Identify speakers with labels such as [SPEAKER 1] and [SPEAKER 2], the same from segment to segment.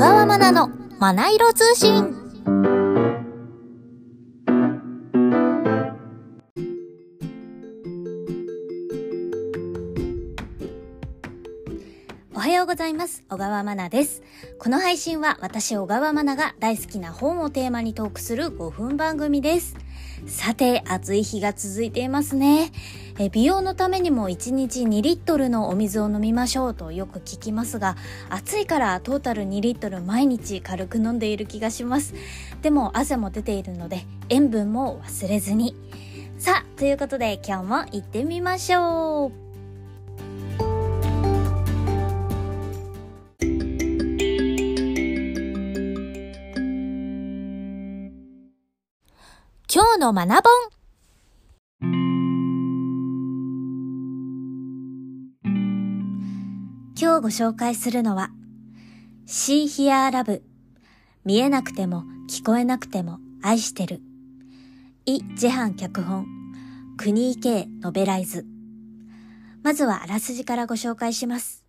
[SPEAKER 1] 川まなのまな色通信おはようございます。小川まなです。この配信は私小川まなが大好きな本をテーマにトークする5分番組です。さて、暑い日が続いていますね。え美容のためにも1日2リットルのお水を飲みましょうとよく聞きますが、暑いからトータル2リットル毎日軽く飲んでいる気がします。でも汗も出ているので塩分も忘れずに。さあ、ということで今日も行ってみましょう。今日の学ぼん。今日ご紹介するのは See Here Love 見えなくても聞こえなくても愛してる。イ・ジェハン脚本。国井圭ノベライズ。まずはあらすじからご紹介します。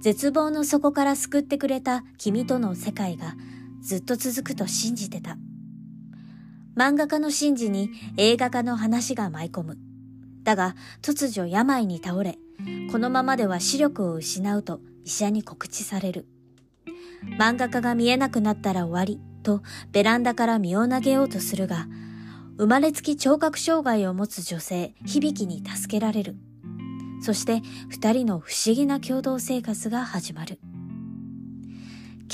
[SPEAKER 1] 絶望の底から救ってくれた君との世界がずっと続くと信じてた。漫画家のシンジに映画家の話が舞い込む。だが、突如病に倒れ、このままでは視力を失うと医者に告知される。漫画家が見えなくなったら終わり、とベランダから身を投げようとするが、生まれつき聴覚障害を持つ女性、響に助けられる。そして、二人の不思議な共同生活が始まる。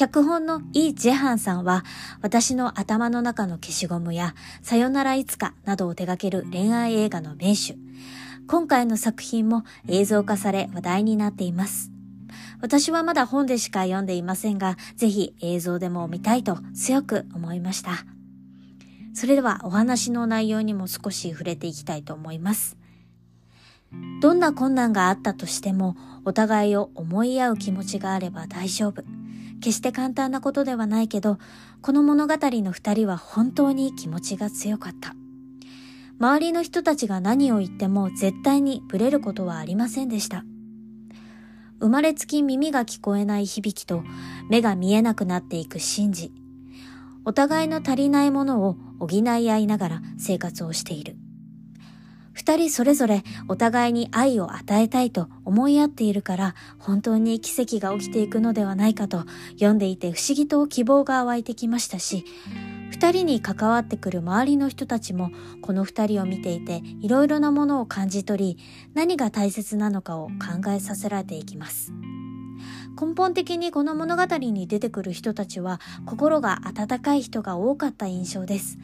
[SPEAKER 1] 脚本のイ・ジェハンさんは、私の頭の中の消しゴムや、さよならいつかなどを手掛ける恋愛映画の名手。今回の作品も映像化され話題になっています。私はまだ本でしか読んでいませんが、ぜひ映像でも見たいと強く思いました。それではお話の内容にも少し触れていきたいと思います。どんな困難があったとしても、お互いを思い合う気持ちがあれば大丈夫。決して簡単なことではないけど、この物語の二人は本当に気持ちが強かった。周りの人たちが何を言っても絶対にブレることはありませんでした。生まれつき耳が聞こえない響きと目が見えなくなっていくシンジ。お互いの足りないものを補い合いながら生活をしている。二人それぞれお互いに愛を与えたいと思い合っているから本当に奇跡が起きていくのではないかと読んでいて不思議と希望が湧いてきましたし二人に関わってくる周りの人たちもこの二人を見ていていろいろなものを感じ取り何が大切なのかを考えさせられていきます。根本的にこの物語に出てくる人たちは心が温かい人が多かった印象です。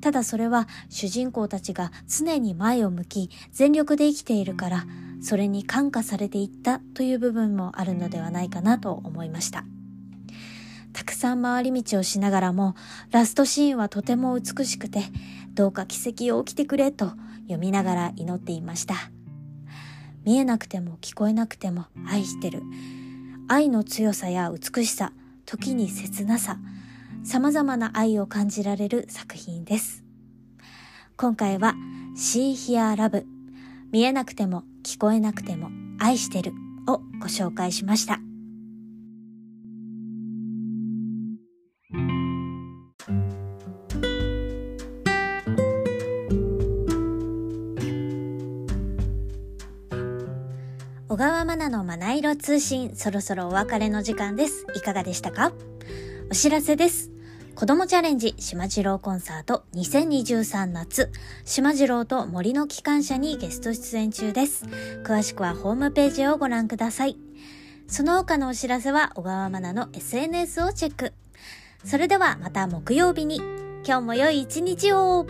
[SPEAKER 1] ただそれは主人公たちが常に前を向き全力で生きているからそれに感化されていったという部分もあるのではないかなと思いました。たくさん回り道をしながらもラストシーンはとても美しくてどうか奇跡を起きてくれと読みながら祈っていました。見えなくても聞こえなくても愛してる。愛の強さや美しさ、時に切なさ、様々な愛を感じられる作品です。今回は See Here Love 見えなくても聞こえなくても愛してるをご紹介しました。小川まなのまな色通信そろそろお別れの時間です。いかがでしたか？お知らせです。子供チャレンジ島次郎コンサート2023夏、島次郎と森の機関車にゲスト出演中です。詳しくはホームページをご覧ください。その他のお知らせは小川真奈の SNS をチェック。それではまた木曜日に。今日も良い一日を